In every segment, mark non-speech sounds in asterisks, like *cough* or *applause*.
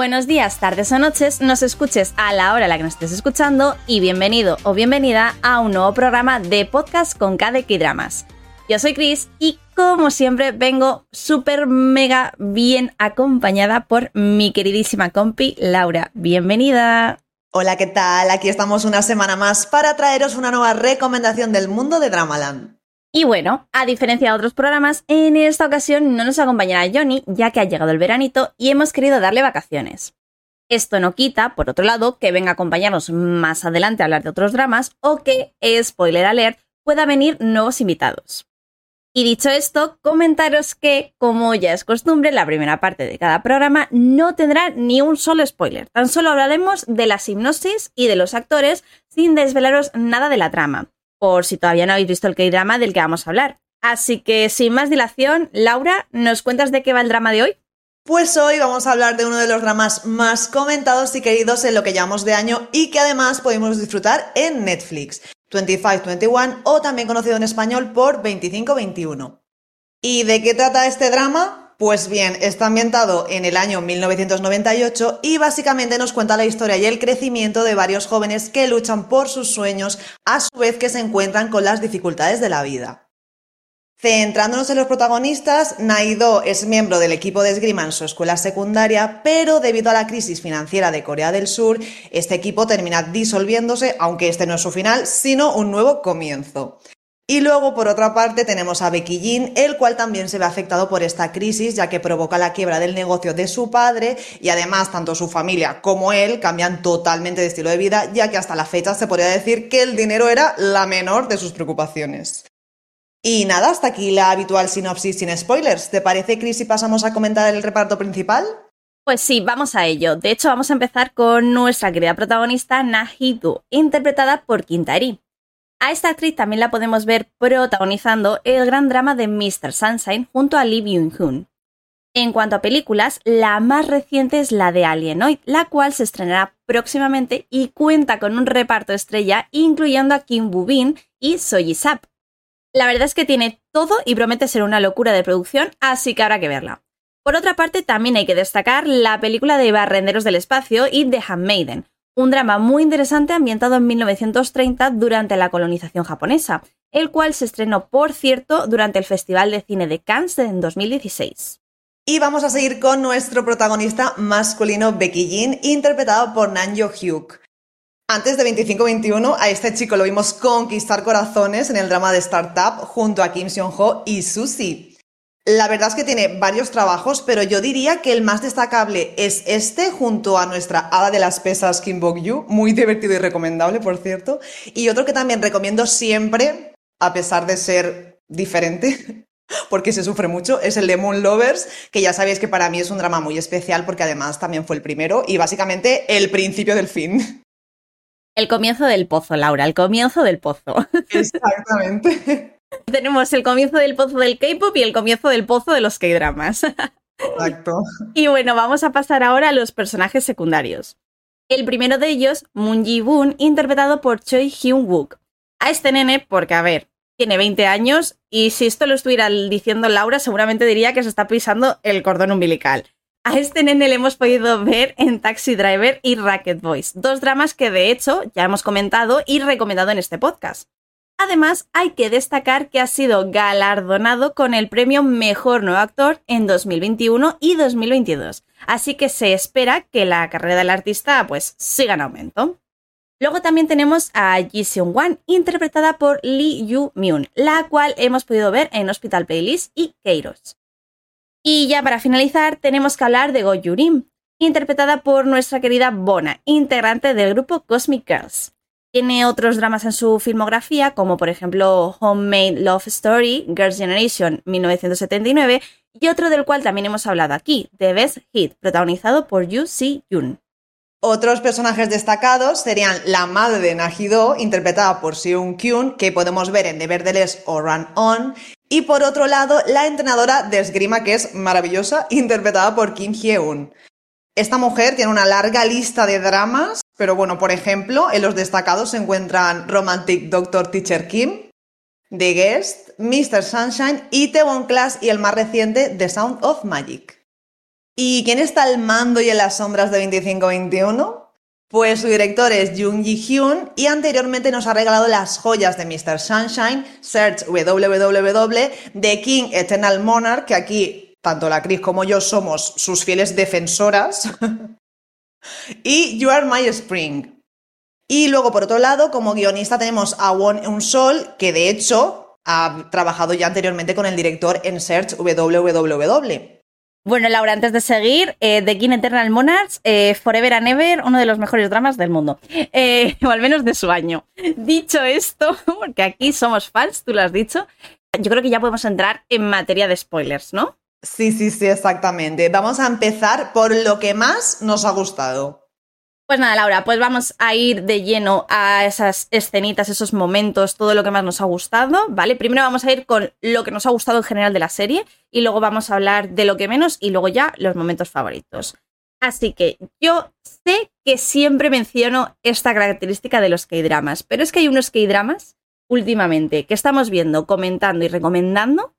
Buenos días, tardes o noches, nos escuches a la hora a la que nos estés escuchando y bienvenido o bienvenida a un nuevo programa de podcast con KDK Dramas. Yo soy Chris y como siempre vengo súper mega bien acompañada por mi queridísima compi Laura. Bienvenida. Hola, ¿qué tal? Aquí estamos una semana más para traeros una nueva recomendación del mundo de Dramaland. Y bueno, a diferencia de otros programas, en esta ocasión no nos acompañará Johnny, ya que ha llegado el veranito y hemos querido darle vacaciones. Esto no quita, por otro lado, que venga a acompañarnos más adelante a hablar de otros dramas o que, spoiler alert, pueda venir nuevos invitados. Y dicho esto, comentaros que, como ya es costumbre, la primera parte de cada programa no tendrá ni un solo spoiler. Tan solo hablaremos de la hipnosis y de los actores sin desvelaros nada de la trama, por si todavía no habéis visto el K-drama del que vamos a hablar. Así que, sin más dilación, Laura, ¿nos cuentas de qué va el drama de hoy? Pues hoy vamos a hablar de uno de los dramas más comentados y queridos en lo que llamamos de año y que además podemos disfrutar en Netflix. 2521 o también conocido en español por 2521. ¿Y de qué trata este drama? Pues bien, está ambientado en el año 1998 y básicamente nos cuenta la historia y el crecimiento de varios jóvenes que luchan por sus sueños a su vez que se encuentran con las dificultades de la vida. Centrándonos en los protagonistas, Naido es miembro del equipo de esgrima en su escuela secundaria, pero debido a la crisis financiera de Corea del Sur, este equipo termina disolviéndose, aunque este no es su final, sino un nuevo comienzo. Y luego, por otra parte, tenemos a Becky Jin, el cual también se ve afectado por esta crisis, ya que provoca la quiebra del negocio de su padre y además tanto su familia como él cambian totalmente de estilo de vida, ya que hasta la fecha se podría decir que el dinero era la menor de sus preocupaciones. Y nada, hasta aquí la habitual sinopsis sin spoilers. ¿Te parece, Chris, si pasamos a comentar el reparto principal? Pues sí, vamos a ello. De hecho, vamos a empezar con nuestra querida protagonista Nahidu, interpretada por Kintari. A esta actriz también la podemos ver protagonizando el gran drama de Mr. Sunshine junto a Lee Byung-hun. En cuanto a películas, la más reciente es la de Alienoid, la cual se estrenará próximamente y cuenta con un reparto estrella incluyendo a Kim Boo-bin y Soji Sap. La verdad es que tiene todo y promete ser una locura de producción, así que habrá que verla. Por otra parte, también hay que destacar la película de Barrenderos del Espacio y The Handmaiden, un drama muy interesante ambientado en 1930 durante la colonización japonesa, el cual se estrenó, por cierto, durante el Festival de Cine de Cannes en 2016. Y vamos a seguir con nuestro protagonista masculino Becky Jin, interpretado por Nanjo Hyuk. Antes de 25-21, a este chico lo vimos conquistar corazones en el drama de Startup junto a Kim Seon-ho y Susie. La verdad es que tiene varios trabajos, pero yo diría que el más destacable es este junto a nuestra hada de las pesas Kim Bok-yu, muy divertido y recomendable, por cierto. Y otro que también recomiendo siempre, a pesar de ser diferente, *laughs* porque se sufre mucho, es el de Moon Lovers, que ya sabéis que para mí es un drama muy especial porque además también fue el primero y básicamente el principio del fin. El comienzo del pozo, Laura, el comienzo del pozo. *laughs* Exactamente. Tenemos el comienzo del pozo del K-pop y el comienzo del pozo de los K-dramas. Exacto. *laughs* Y bueno, vamos a pasar ahora a los personajes secundarios. El primero de ellos, Moon Ji-woon, interpretado por Choi Hyun-wook. A este nene, porque a ver, tiene 20 años y si esto lo estuviera diciendo Laura, seguramente diría que se está pisando el cordón umbilical. A este nene le hemos podido ver en Taxi Driver y Racket Boys, dos dramas que de hecho ya hemos comentado y recomendado en este podcast. Además, hay que destacar que ha sido galardonado con el premio Mejor Nuevo Actor en 2021 y 2022, así que se espera que la carrera del artista pues siga en aumento. Luego también tenemos a Ji Seung-wan, interpretada por Lee Yu-myun, la cual hemos podido ver en Hospital Playlist y Keiros. Y ya para finalizar, tenemos que hablar de Go Yurim, interpretada por nuestra querida Bona, integrante del grupo Cosmic Girls. Tiene otros dramas en su filmografía, como por ejemplo Homemade Love Story, Girls' Generation 1979, y otro del cual también hemos hablado aquí, The Best Hit, protagonizado por Yu Si Yoon. Otros personajes destacados serían la madre de Najido, interpretada por Seung Kyun, que podemos ver en Nevertheless o Run On, y por otro lado, la entrenadora de esgrima, que es maravillosa, *laughs* interpretada por Kim Hye-un. Esta mujer tiene una larga lista de dramas, pero bueno, por ejemplo, en los destacados se encuentran Romantic Doctor Teacher Kim, The Guest, Mr. Sunshine, Itaewon Class y el más reciente, The Sound of Magic. ¿Y quién está al mando y en las sombras de 2521? Pues su director es Jung Ji-hyun y anteriormente nos ha regalado las joyas de Mr. Sunshine, Search www, The King Eternal Monarch, que aquí tanto la Chris como yo somos sus fieles defensoras, *laughs* y You Are My Spring. Y luego, por otro lado, como guionista tenemos a Won Eun-sol, que de hecho ha trabajado ya anteriormente con el director en Search www. Bueno, Laura, antes de seguir, eh, The King Eternal Monarchs, eh, Forever and Ever, uno de los mejores dramas del mundo, eh, *laughs* o al menos de su año. Dicho esto, *laughs* porque aquí somos fans, tú lo has dicho, yo creo que ya podemos entrar en materia de spoilers, ¿no? Sí, sí, sí, exactamente. Vamos a empezar por lo que más nos ha gustado. Pues nada, Laura, pues vamos a ir de lleno a esas escenitas, esos momentos, todo lo que más nos ha gustado, ¿vale? Primero vamos a ir con lo que nos ha gustado en general de la serie y luego vamos a hablar de lo que menos y luego ya los momentos favoritos. Así que yo sé que siempre menciono esta característica de los K-dramas, pero es que hay unos K-dramas últimamente que estamos viendo, comentando y recomendando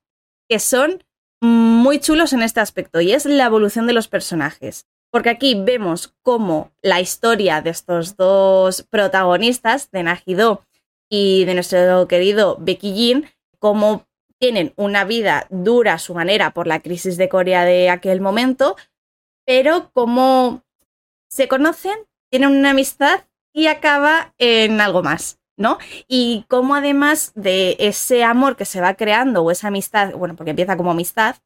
que son muy chulos en este aspecto y es la evolución de los personajes. Porque aquí vemos cómo la historia de estos dos protagonistas, de Najido y de nuestro querido Becky Jin, cómo tienen una vida dura a su manera por la crisis de Corea de aquel momento, pero cómo se conocen, tienen una amistad y acaba en algo más, ¿no? Y cómo además de ese amor que se va creando o esa amistad, bueno, porque empieza como amistad,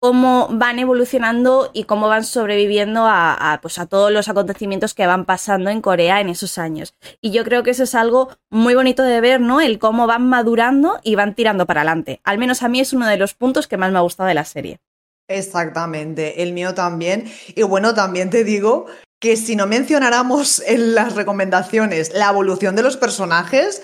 cómo van evolucionando y cómo van sobreviviendo a, pues a todos los acontecimientos que van pasando en Corea en esos años. Y yo creo que eso es algo muy bonito de ver, ¿no? El cómo van madurando y van tirando para adelante. Al menos a mí es uno de los puntos que más me ha gustado de la serie. Exactamente, el mío también. Y bueno, también te digo que si no mencionáramos en las recomendaciones la evolución de los personajes,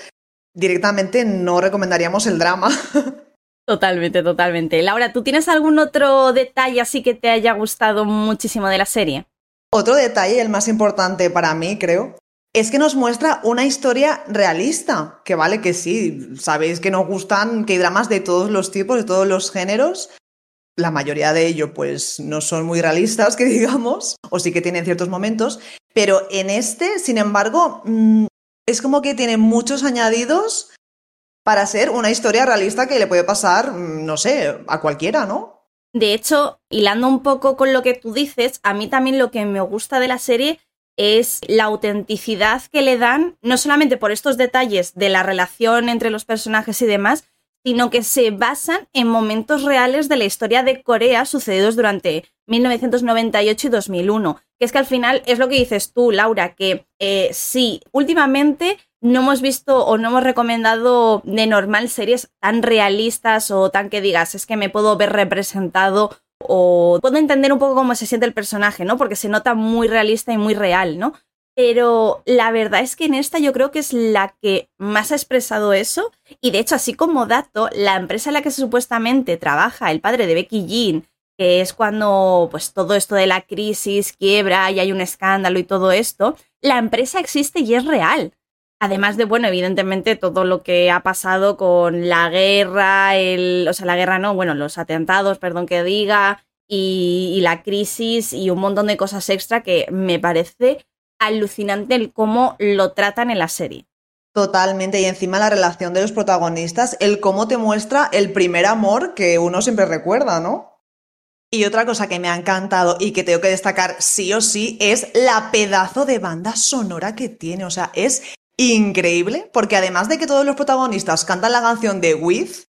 directamente no recomendaríamos el drama. *laughs* Totalmente, totalmente. Laura, ¿tú tienes algún otro detalle así que te haya gustado muchísimo de la serie? Otro detalle, el más importante para mí, creo, es que nos muestra una historia realista. Que vale que sí, sabéis que nos gustan que hay dramas de todos los tipos, de todos los géneros. La mayoría de ellos, pues, no son muy realistas, que *laughs* digamos, o sí que tienen ciertos momentos. Pero en este, sin embargo, mm, es como que tiene muchos añadidos para ser una historia realista que le puede pasar, mm, no sé, a cualquiera, ¿no? De hecho, hilando un poco con lo que tú dices, a mí también lo que me gusta de la serie es la autenticidad que le dan, no solamente por estos detalles de la relación entre los personajes y demás, sino que se basan en momentos reales de la historia de Corea sucedidos durante 1998 y 2001. Que es que al final es lo que dices tú, Laura, que eh, sí, últimamente no hemos visto o no hemos recomendado de normal series tan realistas o tan que digas, es que me puedo ver representado o puedo entender un poco cómo se siente el personaje, ¿no? Porque se nota muy realista y muy real, ¿no? Pero la verdad es que en esta yo creo que es la que más ha expresado eso. Y de hecho, así como dato, la empresa en la que supuestamente trabaja el padre de Becky Jean, que es cuando pues todo esto de la crisis quiebra y hay un escándalo y todo esto, la empresa existe y es real. Además de, bueno, evidentemente todo lo que ha pasado con la guerra, el, o sea, la guerra no, bueno, los atentados, perdón que diga, y, y la crisis y un montón de cosas extra que me parece alucinante el cómo lo tratan en la serie. Totalmente, y encima la relación de los protagonistas, el cómo te muestra el primer amor que uno siempre recuerda, ¿no? Y otra cosa que me ha encantado y que tengo que destacar sí o sí es la pedazo de banda sonora que tiene. O sea, es increíble, porque además de que todos los protagonistas cantan la canción de With,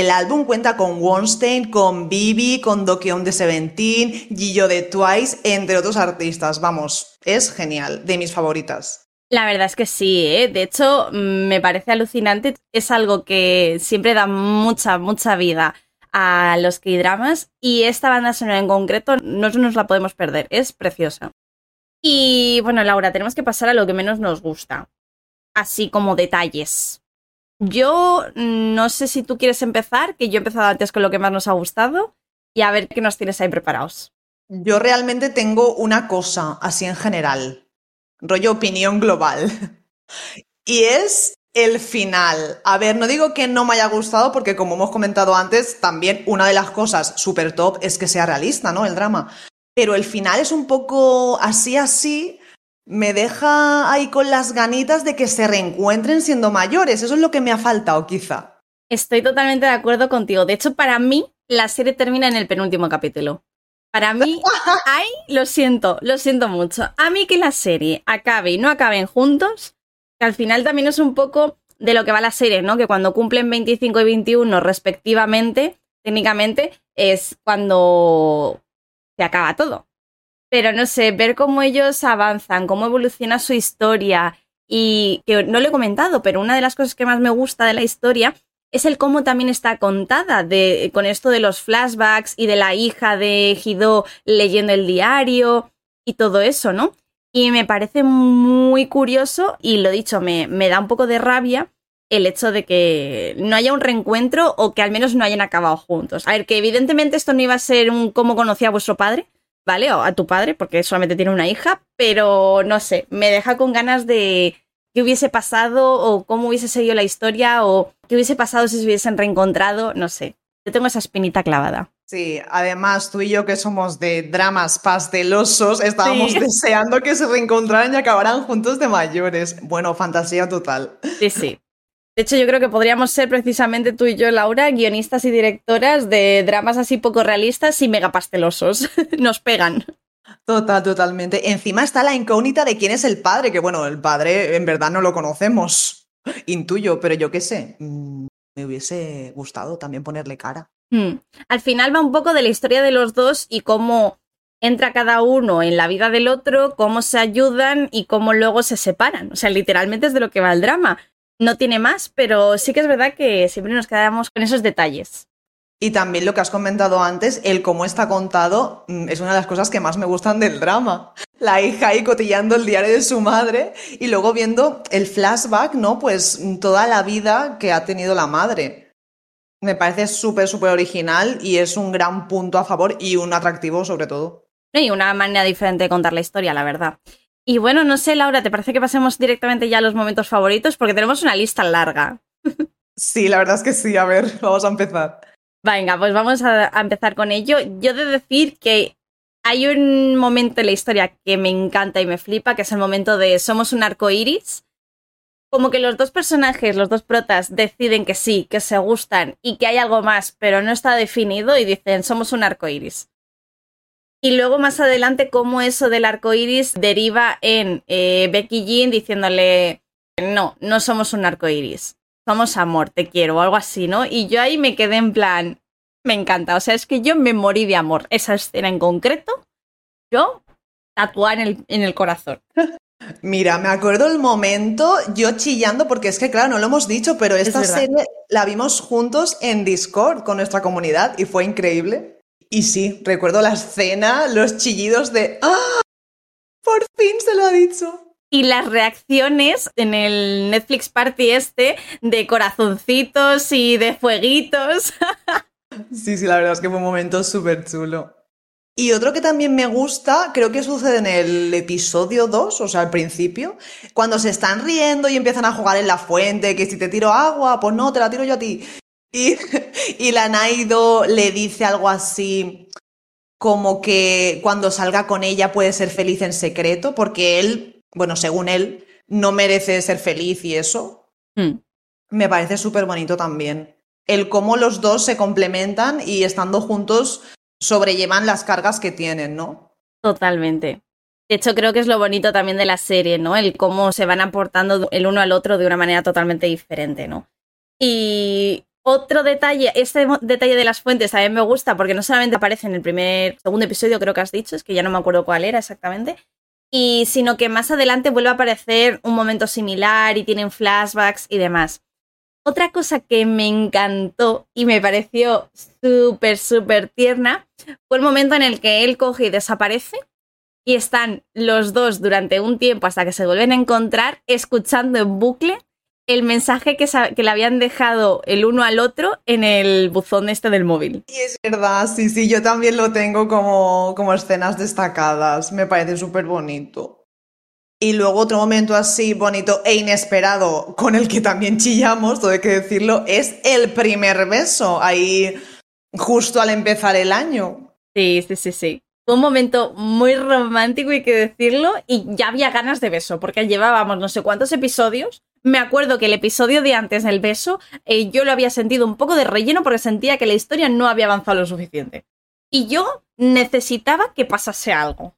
el álbum cuenta con Wonstein, con Bibi, con Dokyeon de Seventeen, Gillo de Twice, entre otros artistas. Vamos, es genial, de mis favoritas. La verdad es que sí, ¿eh? de hecho me parece alucinante, es algo que siempre da mucha, mucha vida a los K-dramas y esta banda sonora en concreto no nos la podemos perder, es preciosa. Y bueno, Laura, tenemos que pasar a lo que menos nos gusta así como detalles. Yo no sé si tú quieres empezar, que yo he empezado antes con lo que más nos ha gustado, y a ver qué nos tienes ahí preparados. Yo realmente tengo una cosa, así en general, rollo opinión global, *laughs* y es el final. A ver, no digo que no me haya gustado, porque como hemos comentado antes, también una de las cosas súper top es que sea realista, ¿no? El drama. pero el final es un poco así, así. Me deja ahí con las ganitas de que se reencuentren siendo mayores. Eso es lo que me ha faltado, quizá. Estoy totalmente de acuerdo contigo. De hecho, para mí, la serie termina en el penúltimo capítulo. Para mí, *laughs* ay, lo siento, lo siento mucho. A mí que la serie acabe y no acaben juntos, que al final también es un poco de lo que va la serie, ¿no? Que cuando cumplen 25 y 21 respectivamente, técnicamente, es cuando se acaba todo. Pero no sé, ver cómo ellos avanzan, cómo evoluciona su historia y que no lo he comentado, pero una de las cosas que más me gusta de la historia es el cómo también está contada de, con esto de los flashbacks y de la hija de Hido leyendo el diario y todo eso, ¿no? Y me parece muy curioso y lo dicho, me, me da un poco de rabia el hecho de que no haya un reencuentro o que al menos no hayan acabado juntos. A ver, que evidentemente esto no iba a ser un cómo conocía a vuestro padre, ¿vale? O a tu padre, porque solamente tiene una hija, pero no sé, me deja con ganas de qué hubiese pasado o cómo hubiese seguido la historia o qué hubiese pasado si se hubiesen reencontrado, no sé. Yo tengo esa espinita clavada. Sí, además tú y yo que somos de dramas pastelosos, estábamos deseando que se reencontraran y acabaran juntos de mayores. Bueno, fantasía total. Sí, sí. De hecho, yo creo que podríamos ser precisamente tú y yo, Laura, guionistas y directoras de dramas así poco realistas y mega pastelosos. *laughs* Nos pegan. Total, totalmente. Encima está la incógnita de quién es el padre, que bueno, el padre en verdad no lo conocemos. Intuyo, pero yo qué sé. Mm, me hubiese gustado también ponerle cara. Hmm. Al final va un poco de la historia de los dos y cómo entra cada uno en la vida del otro, cómo se ayudan y cómo luego se separan. O sea, literalmente es de lo que va el drama no tiene más, pero sí que es verdad que siempre nos quedamos con esos detalles. Y también lo que has comentado antes, el cómo está contado, mm, es una de las cosas que más me gustan del drama. La hija ahí cotillando el diario de su madre y luego viendo el flashback, ¿no? Pues mm, toda la vida que ha tenido la madre. Me parece súper, súper original y es un gran punto a favor y un atractivo sobre todo. Y una manera diferente de contar la historia, la verdad. Y bueno, no sé, Laura, ¿te parece que pasemos directamente ya a los momentos favoritos? Porque tenemos una lista larga. Sí, la verdad es que sí. A ver, *laughs* vamos a empezar. Venga, pues vamos a, empezar con ello. Yo de decir que hay un momento en la historia que me encanta y me flipa, que es el momento de somos un arco iris. Como que los dos personajes, los dos protas, deciden que sí, que se gustan y que hay algo más, pero no está definido y dicen somos un arco iris. Y luego más adelante, cómo eso del arco iris deriva en eh, Becky Jean diciéndole: No, no somos un arco iris, somos amor, te quiero, o algo así, ¿no? Y yo ahí me quedé en plan: Me encanta, o sea, es que yo me morí de amor. Esa escena en concreto, yo tatuar en el, en el corazón. *laughs* Mira, me acuerdo el momento yo chillando, porque es que, claro, no lo hemos dicho, pero esta serie la vimos juntos en Discord con nuestra comunidad y fue increíble. Y sí, recuerdo la escena, los chillidos de ¡Ah! Por fin se lo ha dicho. Y las reacciones en el Netflix Party este de corazoncitos y de fueguitos. *laughs* sí, sí, la verdad es que fue un momento súper chulo. Y otro que también me gusta, creo que sucede en el episodio 2, o sea, al principio, cuando se están riendo y empiezan a jugar en la fuente, que si te tiro agua, pues no, te la tiro yo a ti. Y, la Naido le dice algo así como que cuando salga con ella puede ser feliz en secreto, porque él, bueno, según él, no merece ser feliz y eso. Hmm. Me parece súper bonito también. El cómo los dos se complementan y estando juntos sobrellevan las cargas que tienen, ¿no? Totalmente. De hecho, creo que es lo bonito también de la serie, ¿no? El cómo se van aportando el uno al otro de una manera totalmente diferente, ¿no? Y otro detalle, este detalle de las fuentes también me gusta porque no solamente aparece en el primer, segundo episodio, creo que has dicho, es que ya no me acuerdo cuál era exactamente, y sino que más adelante vuelve a aparecer un momento similar y tienen flashbacks y demás. Otra cosa que me encantó y me pareció súper, súper tierna fue el momento en el que él coge y desaparece y están los dos durante un tiempo hasta que se vuelven a encontrar escuchando en bucle el mensaje que, que, le habían dejado el uno al otro en el buzón este del móvil. Y es verdad, sí, sí, yo también lo tengo como, como escenas destacadas, me parece súper bonito. Y luego otro momento así bonito e inesperado, con el que también chillamos, todo hay que decirlo, es el primer beso, ahí justo al empezar el año. Sí, sí, sí, sí. Un momento muy romántico, hay que decirlo, y ya había ganas de beso, porque llevábamos no sé cuántos episodios. Me acuerdo que el episodio de antes del beso eh, yo lo había sentido un poco de relleno porque sentía que la historia no había avanzado lo suficiente. Y yo necesitaba que pasase algo.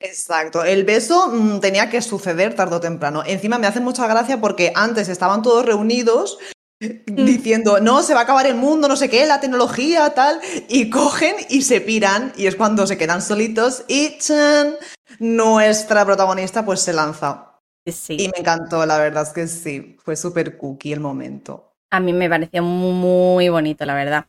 Exacto, el beso mm, tenía que suceder tarde o temprano. Encima me hace mucha gracia porque antes estaban todos reunidos. *laughs* diciendo, no, se va a acabar el mundo, no sé qué, la tecnología, tal, y cogen y se piran, y es cuando se quedan solitos y ¡chan! nuestra protagonista pues se lanza. Sí. Y me encantó, la verdad es que sí, fue súper cookie el momento. A mí me pareció muy bonito, la verdad.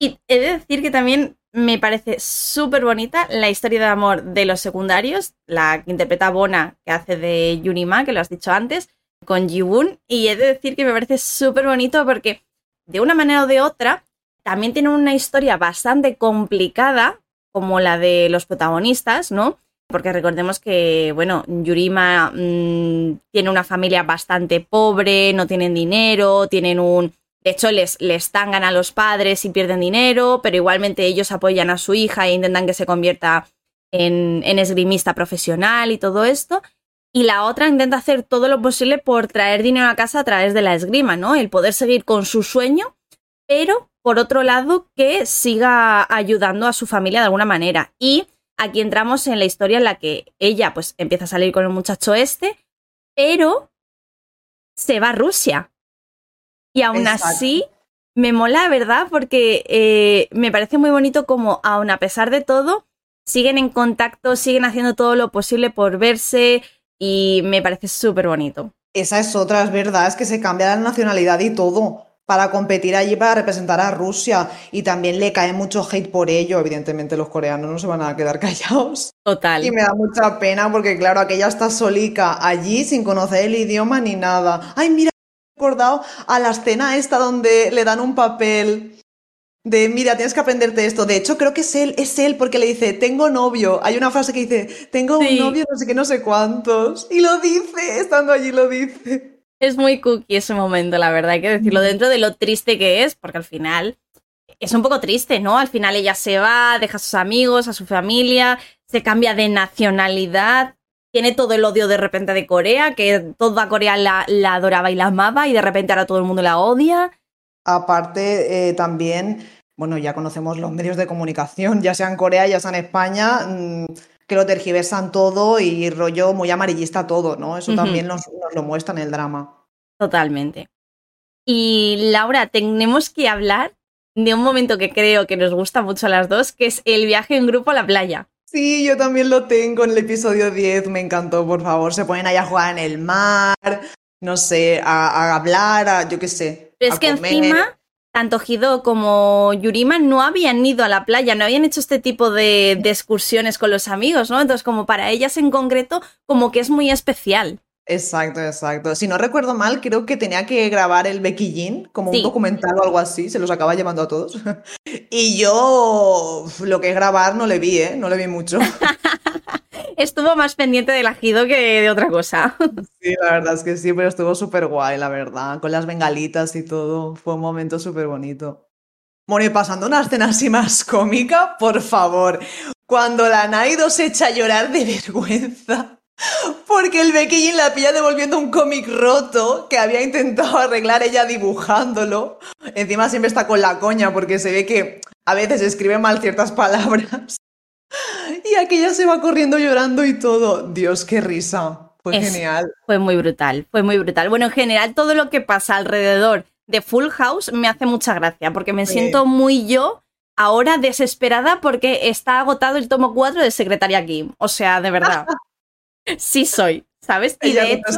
Y he de decir que también me parece súper bonita la historia de amor de los secundarios, la que interpreta Bona, que hace de Yunima, que lo has dicho antes, con Jiwoon. Y he de decir que me parece súper bonito porque, de una manera o de otra, también tiene una historia bastante complicada, como la de los protagonistas, ¿no? Porque recordemos que, bueno, Yurima mmm, tiene una familia bastante pobre, no tienen dinero, tienen un de hecho, les, les tangan a los padres y pierden dinero, pero igualmente ellos apoyan a su hija e intentan que se convierta en, en esgrimista profesional y todo esto. Y la otra intenta hacer todo lo posible por traer dinero a casa a través de la esgrima, ¿no? El poder seguir con su sueño, pero por otro lado que siga ayudando a su familia de alguna manera. Y aquí entramos en la historia en la que ella pues empieza a salir con el muchacho este, pero se va a Rusia. Y aún Exacto. así, me mola, ¿verdad? Porque eh, me parece muy bonito como, aún a pesar de todo, siguen en contacto, siguen haciendo todo lo posible por verse y me parece súper bonito. Esa es otra, es verdad, es que se cambia la nacionalidad y todo para competir allí para representar a Rusia y también le cae mucho hate por ello. Evidentemente los coreanos no se van a quedar *laughs* callados. Total. Y me da mucha pena porque claro, aquella está solica allí sin conocer el idioma ni nada. Ay, mira, me he acordado a la escena esta donde le dan un papel de, mira, tienes que aprenderte esto. De hecho, creo que es él, es él porque le dice, tengo novio. Hay una frase que dice, tengo un novio, no sé qué, no sé cuántos. Y lo dice, estando allí lo dice. Es muy cookie ese momento, la verdad, hay que decirlo, dentro de lo triste que es, porque al final es un poco triste, ¿no? Al final ella se va, deja a sus amigos, a su familia, se cambia de nacionalidad, tiene todo el odio de repente de Corea, que toda Corea la, la adoraba y la amaba, y de repente ahora todo el mundo la odia. Aparte, eh, también, bueno, ya conocemos los medios de comunicación, ya sea en Corea, ya sea en España, mm, que lo tergiversan todo y rollo muy amarillista todo, ¿no? Eso también nos, nos lo muestra en el drama. Totalmente. Y Laura, tenemos que hablar de un momento que creo que nos gusta mucho a las dos, que es el viaje en grupo a la playa. Sí, yo también lo tengo en el episodio 10, me encantó, por favor. Se ponen ahí a jugar en el mar, no sé, a, a hablar, a, yo qué sé. Pero a es que comer. encima, tanto Hido como Yurima no habían ido a la playa, no habían hecho este tipo de, de excursiones con los amigos, ¿no? Entonces, como para ellas en concreto, como que es muy especial. Exacto, exacto. Si no recuerdo mal, creo que tenía que grabar el Becky Jean, como Sí. un documental o algo así, se los acaba llevando a todos. *laughs* Y yo lo que es grabar no le vi, ¿eh? No le vi mucho. *laughs* Estuvo más pendiente del ajido que de otra cosa. *laughs* Sí, la verdad es que sí, pero estuvo súper guay, la verdad, con las bengalitas y todo. Fue un momento súper bonito. Bueno, y pasando una escena así más cómica, por favor, cuando la Naido se echa a llorar de *laughs* vergüenza. Porque el Becky Jean la pilla devolviendo un cómic roto que había intentado arreglar ella dibujándolo. Encima siempre está con la coña porque se ve que a veces escribe mal ciertas palabras. Y aquella se va corriendo llorando y todo. Dios, qué risa. Fue Es- genial. Fue muy brutal, fue muy brutal. Bueno, en general, todo lo que pasa alrededor de Full House me hace mucha gracia, porque me Sí. siento muy yo ahora desesperada porque está agotado el tomo 4 de Secretaria Kim. O sea, de verdad. *laughs* Sí soy, ¿sabes? Y Ella de hecho.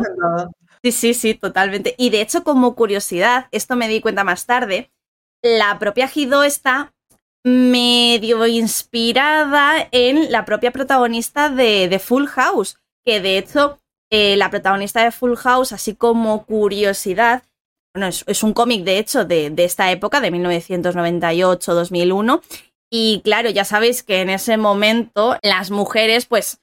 Sí, sí, sí, totalmente. Y de hecho, como curiosidad, esto me di cuenta más tarde, la propia Hido está medio inspirada en la propia protagonista de, Full House, que de hecho eh, la protagonista de Full House, así como curiosidad, bueno, es, un cómic de hecho de esta época, de 1998-2001, y claro, ya sabéis que en ese momento las mujeres pues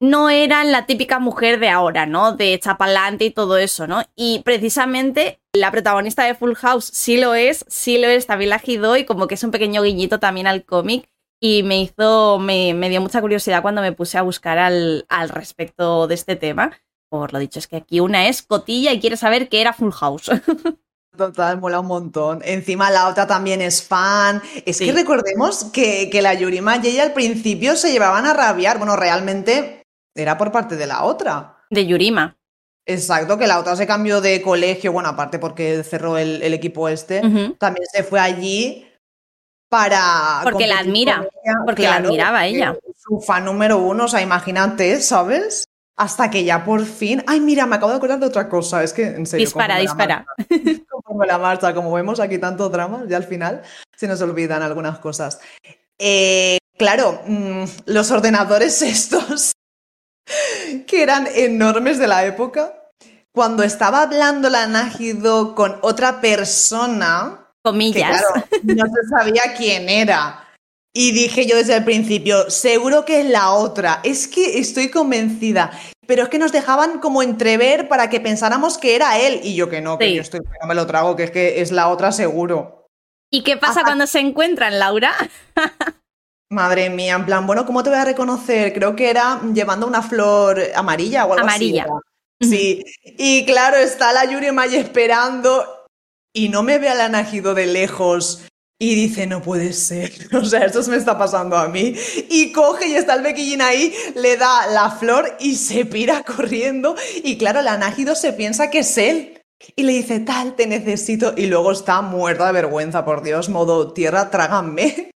no eran la típica mujer de ahora, ¿no? De chapalante y todo eso, ¿no? Y precisamente la protagonista de Full House sí lo es, sí lo es también la Hido y como que es un pequeño guiñito también al cómic y me hizo, me, me, dio mucha curiosidad cuando me puse a buscar al, al, respecto de este tema. Por lo dicho, es que aquí una es cotilla y quiere saber qué era Full House. *laughs* Total, mola un montón. Encima la otra también es fan. Es sí. que recordemos que, que, la Yurima y ella al principio se llevaban a rabiar. Bueno, realmente era por parte de la otra. De Yurima. Exacto, que la otra se cambió de colegio, bueno, aparte porque cerró el, el equipo este, uh -huh. también se fue allí para... Porque la admira, porque claro, la admiraba ella. Su fan número uno, o sea, imagínate, ¿sabes? Hasta que ya por fin... Ay, mira, me acabo de acordar de otra cosa, es que en serio... Dispara, dispara. Como *laughs* la marcha, como vemos aquí tanto drama, ya al final se nos olvidan algunas cosas. Eh, claro, mmm, los ordenadores *laughs* estos que eran enormes de la época. Cuando estaba hablando la Nájido con otra persona, comillas, que, claro, no se sabía quién era. Y dije yo desde el principio, seguro que es la otra. Es que estoy convencida. Pero es que nos dejaban como entrever para que pensáramos que era él. Y yo que no, que sí. yo estoy, que no me lo trago, que es que es la otra seguro. ¿Y qué pasa Hasta... cuando se encuentran, Laura? *laughs* Madre mía, en plan, bueno, ¿cómo te voy a reconocer? Creo que era llevando una flor amarilla o algo amarilla. así. Sí, y claro, está la Yuri May esperando y no me ve a la Najido de lejos y dice, no puede ser, *laughs* o sea, esto se me está pasando a mí. Y coge y está el bequillín ahí, le da la flor y se pira *laughs* corriendo y claro, la Najido se piensa que es él. Y le dice, tal, te necesito. Y luego está muerta de vergüenza, por Dios, modo tierra, trágame.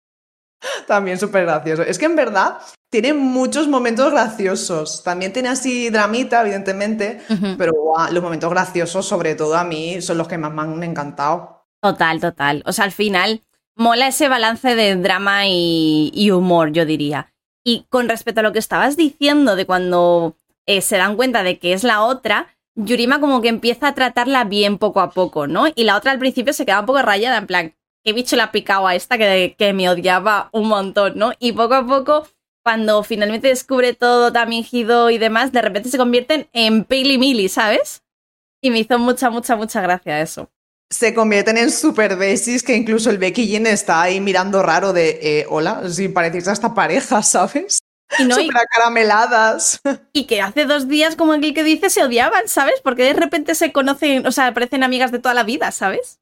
*laughs* También súper gracioso. Es que en verdad tiene muchos momentos graciosos. También tiene así dramita, evidentemente, uh -huh. pero wow, los momentos graciosos, sobre todo a mí, son los que más me han encantado. Total, total. O sea, al final mola ese balance de drama y, y humor, yo diría. Y con respecto a lo que estabas diciendo de cuando eh, se dan cuenta de que es la otra, Yurima como que empieza a tratarla bien poco a poco, ¿no? Y la otra al principio se queda un poco rayada, en plan, qué bicho le ha picado a esta que, que me odiaba un montón, ¿no? Y poco a poco, cuando finalmente descubre todo también Hido y demás, de repente se convierten en Pili Mili, ¿sabes? Y me hizo mucha, mucha, mucha gracia eso. Se convierten en super besis que incluso el Becky Jin está ahí mirando raro de, eh, hola, si parecéis a esta pareja, *laughs* ¿sabes? Y no, Súper acarameladas. *laughs* Y que hace dos días, como el que dice, se odiaban, ¿sabes? Porque de repente se conocen, o sea, parecen amigas de toda la vida, ¿sabes?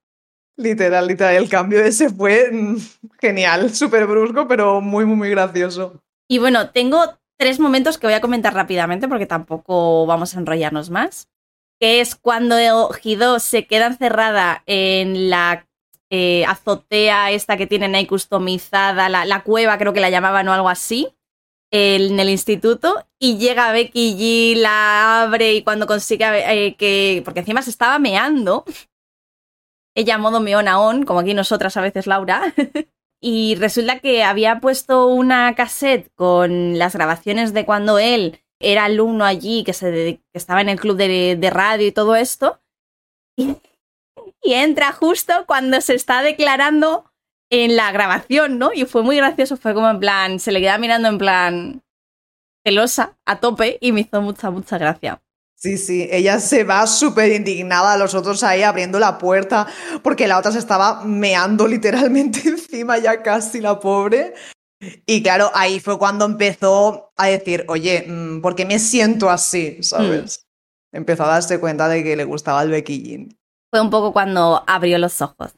Literal, literal, el cambio ese fue mm, genial, *laughs* súper brusco, pero muy, muy, muy gracioso. Y bueno, tengo tres momentos que voy a comentar rápidamente porque tampoco vamos a enrollarnos más. Que es cuando Hido se queda encerrada en la eh, azotea esta que tienen ahí customizada, la, la, cueva creo que la llamaban o algo así, en el instituto, y llega Becky G, la abre y cuando consigue eh, que... porque encima se estaba meando ella modo meona on, como aquí nosotras a veces Laura, *laughs* y resulta que había puesto una cassette con las grabaciones de cuando él era alumno allí, que, se, que estaba en el club de, radio y todo esto, y, *laughs* y, entra justo cuando se está declarando en la grabación, ¿no? Y fue muy gracioso, fue como en plan, se le queda mirando en plan celosa, a tope, y me hizo mucha, mucha gracia. Sí, sí, ella se va súper indignada, los otros ahí abriendo la puerta, porque la otra se estaba meando literalmente *laughs* encima ya casi la pobre. Y claro, ahí fue cuando empezó a decir, oye, mm, ¿por qué me siento así? ¿Sabes? Mm. Empezó a darse cuenta de que le gustaba el bequillín. Fue un poco cuando abrió los ojos.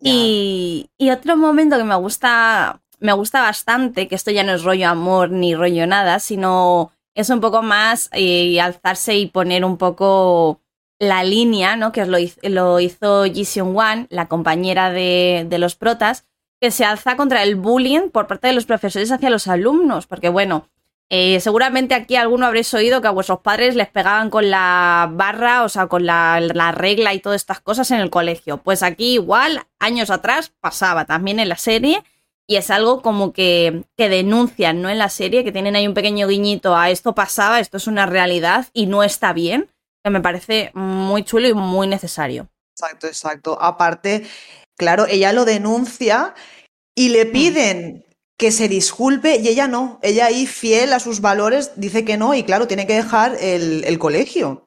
Y, y, otro momento que me gusta, me gusta bastante, que esto ya no es rollo amor ni rollo nada, sino es un poco más eh, alzarse y poner un poco la línea, ¿no? Que lo lo hizo Ji Seon Wan, la compañera de, de, los protas, que se alza contra el bullying por parte de los profesores hacia los alumnos, porque bueno, eh, seguramente aquí alguno habréis oído que a vuestros padres les pegaban con la barra, o sea, con la, la regla y todas estas cosas en el colegio. Pues aquí igual, años atrás, pasaba también en la serie y es algo como que, que, denuncian ¿no? en la serie, que tienen ahí un pequeño guiñito a esto pasaba, esto es una realidad y no está bien, que me parece muy chulo y muy necesario. Exacto, exacto. Aparte, claro, ella lo denuncia y le piden que se disculpe y ella no, ella ahí fiel a sus valores dice que no y claro, tiene que dejar el, el colegio.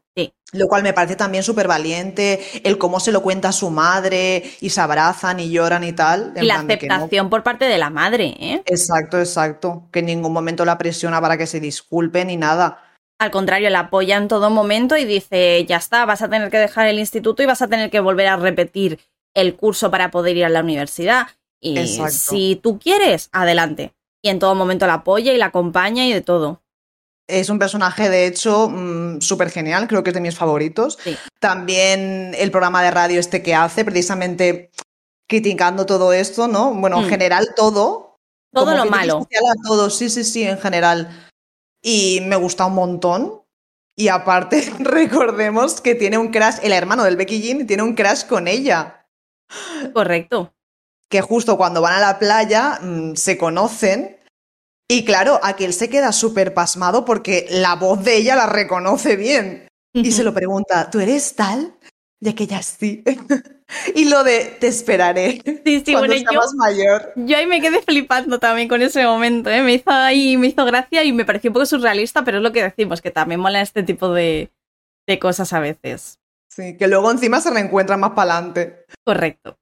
Lo cual me parece también súper valiente, el cómo se lo cuenta a su madre y se abrazan y lloran y tal. Y la aceptación por parte de la madre, ¿eh? Exacto, exacto. Que en ningún momento la presiona para que se disculpe ni nada. Al contrario, la apoya en todo momento y dice, ya está, vas a tener que dejar el instituto y vas a tener que volver a repetir el curso para poder ir a la universidad. Y si tú quieres, adelante. Y en todo momento la apoya y la acompaña y de todo. Es un personaje, de hecho, mm, súper genial, creo que es de mis favoritos. También el programa de radio este que hace, precisamente criticando todo esto, ¿no? Bueno, en hmm. general todo. Todo lo malo. A todo, sí, sí, sí, en general. Y me gusta un montón. Y aparte, *laughs* recordemos que tiene un crash, el hermano del Becky Jean tiene un crash con ella. Correcto. Que justo cuando van a la playa mm, se conocen y claro, aquel se queda súper pasmado porque la voz de ella la reconoce bien. Y se lo pregunta, ¿tú eres tal? De que ya sí. *laughs* y lo de te esperaré. Sí, sí, *laughs* cuando bueno, yo, mayor. Yo ahí me quedé flipando también con ese momento, ¿eh? Me hizo ahí, me hizo gracia y me pareció un poco surrealista, pero es lo que decimos, que también mola este tipo de, de cosas a veces. Sí, que luego encima se reencuentran más para adelante. Correcto.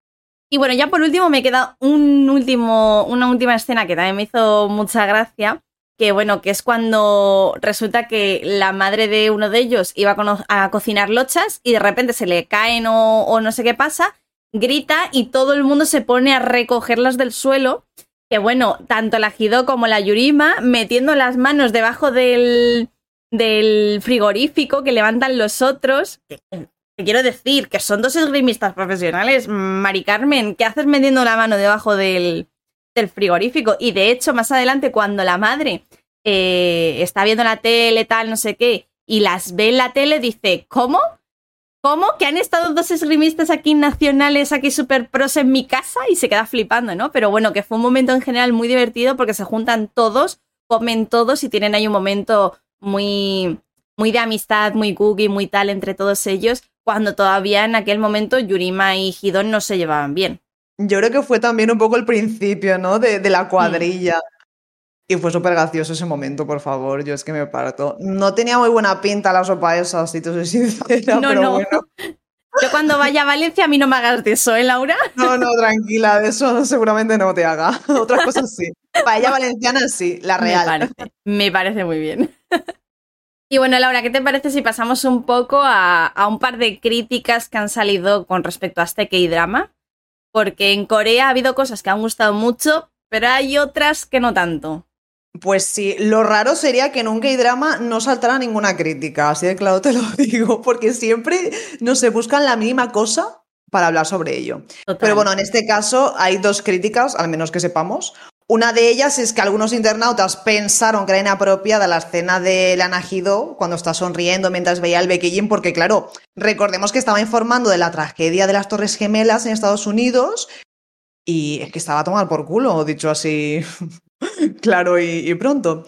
Y bueno, ya por último me queda un último, una última escena que también me hizo mucha gracia, que bueno, que es cuando resulta que la madre de uno de ellos iba a, cocinar lochas y de repente se le caen o, no sé qué pasa, grita y todo el mundo se pone a recogerlas del suelo. Que bueno, tanto la Jido como la Yurima metiendo las manos debajo del, del frigorífico que levantan los otros. Quiero decir que son dos esgrimistas profesionales. Mari Carmen, ¿qué haces metiendo la mano debajo del, frigorífico? Y de hecho, más adelante, cuando la madre eh, está viendo la tele, tal, no sé qué, y las ve en la tele, dice, ¿cómo? ¿Cómo? Que han estado dos esgrimistas aquí nacionales, aquí super pros en mi casa y se queda flipando, ¿no? Pero bueno, que fue un momento en general muy divertido porque se juntan todos, comen todos y tienen ahí un momento muy, muy de amistad, muy cookie, muy tal entre todos ellos cuando todavía en aquel momento Yurima y Hidon no se llevaban bien. Yo creo que fue también un poco el principio, ¿no? De, la mm. cuadrilla. Y fue súper gracioso ese momento, por favor. Yo es que me parto. No tenía muy buena pinta la sopa esa, si te soy *laughs* sincera, no, pero no. bueno. Yo cuando vaya a Valencia a mí no me hagas de eso, ¿eh, Laura? *laughs* No, no, tranquila, de eso seguramente no te haga. *laughs* Otras cosas sí. Paella valenciana sí, la real. Me parece, me parece muy bien. Y bueno, Laura, ¿qué te parece si pasamos un poco a, un par de críticas que han salido con respecto a este K-drama? Porque en Corea ha habido cosas que han gustado mucho, pero hay otras que no tanto. Pues sí, lo raro sería que en un K-drama no saltara ninguna crítica, así de claro te lo *laughs* digo, porque siempre no se buscan la mínima cosa para hablar sobre ello. Pero bueno, en este caso hay dos críticas, al menos que sepamos. Una de ellas es que algunos internautas pensaron que era inapropiada la escena de Lana Hido cuando está sonriendo mientras veía el bequillín, porque claro, recordemos que estaba informando de la tragedia de las Torres Gemelas en Estados Unidos y es que estaba a tomar por culo, dicho así *laughs* claro y, pronto.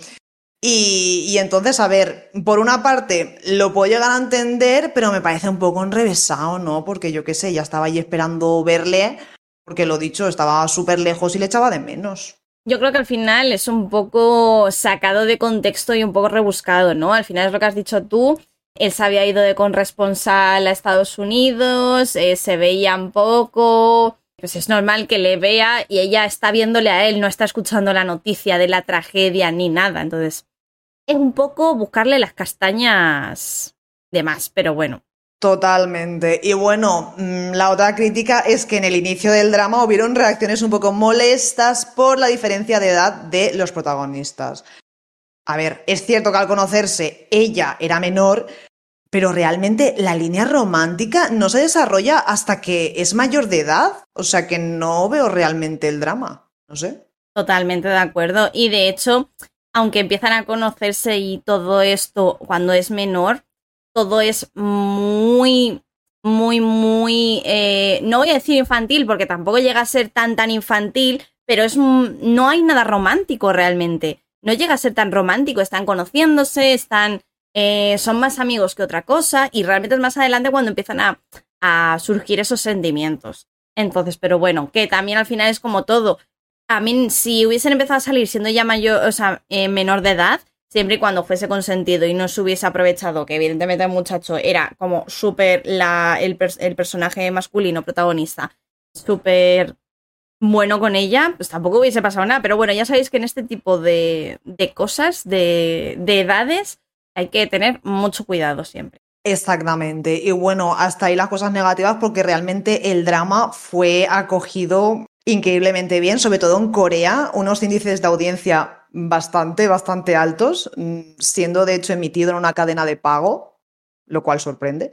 Y, y, entonces, a ver, por una parte lo puedo llegar a entender, pero me parece un poco enrevesado, ¿no? Porque yo qué sé, ya estaba ahí esperando verle, porque lo dicho, estaba súper lejos y le echaba de menos. Yo creo que al final es un poco sacado de contexto y un poco rebuscado, ¿no? Al final es lo que has dicho tú. Él se había ido de corresponsal a Estados Unidos, eh, se veían poco. Pues es normal que le vea y ella está viéndole a él, no está escuchando la noticia de la tragedia ni nada. Entonces, es un poco buscarle las castañas de más, pero bueno. Totalmente. Y bueno, mm, la otra crítica es que en el inicio del drama hubieron reacciones un poco molestas por la diferencia de edad de los protagonistas. A ver, es cierto que al conocerse ella era menor, pero realmente la línea romántica no se desarrolla hasta que es mayor de edad. O sea que no veo realmente el drama. No sé. Totalmente de acuerdo. Y de hecho, aunque empiezan a conocerse y todo esto cuando es menor, todo es muy, muy, muy, eh, no voy a decir infantil porque tampoco llega a ser tan, tan infantil, pero es, no hay nada romántico realmente. No llega a ser tan romántico, están conociéndose, están, eh, son más amigos que otra cosa y realmente es más adelante cuando empiezan a, a surgir esos sentimientos. Entonces, pero bueno, que también al final es como todo. A mí, si hubiesen empezado a salir siendo ya mayor, o sea, eh, menor de edad, siempre y cuando fuese consentido y no se hubiese aprovechado, que evidentemente el muchacho era como súper el, el personaje masculino protagonista, súper bueno con ella, pues tampoco hubiese pasado nada. Pero bueno, ya sabéis que en este tipo de, de cosas, de, de edades, hay que tener mucho cuidado siempre. Exactamente. Y bueno, hasta ahí las cosas negativas porque realmente el drama fue acogido increíblemente bien, sobre todo en Corea, unos índices de audiencia bastante, bastante altos, siendo de hecho emitido en una cadena de pago, lo cual sorprende.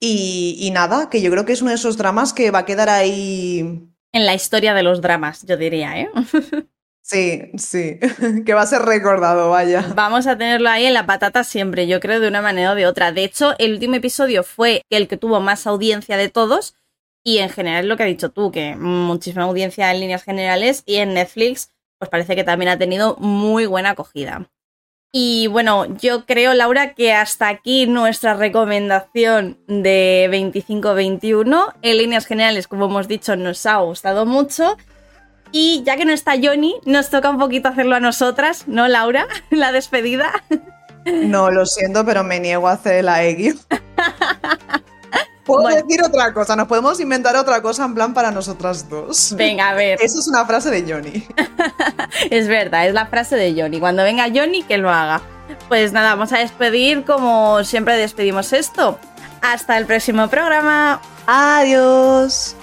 Y, y nada, que yo creo que es uno de esos dramas que va a quedar ahí en la historia de los dramas, yo diría, ¿eh? *laughs* Sí, sí, *laughs* que va a ser recordado, vaya. Vamos a tenerlo ahí en la patata siempre, yo creo, de una manera o de otra. De hecho, el último episodio fue el que tuvo más audiencia de todos y en general lo que has dicho tú, que muchísima audiencia en líneas generales y en Netflix, pues parece que también ha tenido muy buena acogida. Y bueno, yo creo, Laura, que hasta aquí nuestra recomendación de 25-21. En líneas generales, como hemos dicho, nos ha gustado mucho. Y ya que no está Johnny, nos toca un poquito hacerlo a nosotras, ¿no, Laura? *laughs* La despedida. No, lo siento, pero me niego a hacer la *laughs* X. Puedo bueno. decir otra cosa, nos podemos inventar otra cosa en plan para nosotras dos. Venga, a ver. Eso es una frase de Johnny. *laughs* es verdad, es la frase de Johnny. Cuando venga Johnny, que lo haga. Pues nada, vamos a despedir como siempre despedimos esto. Hasta el próximo programa. Adiós.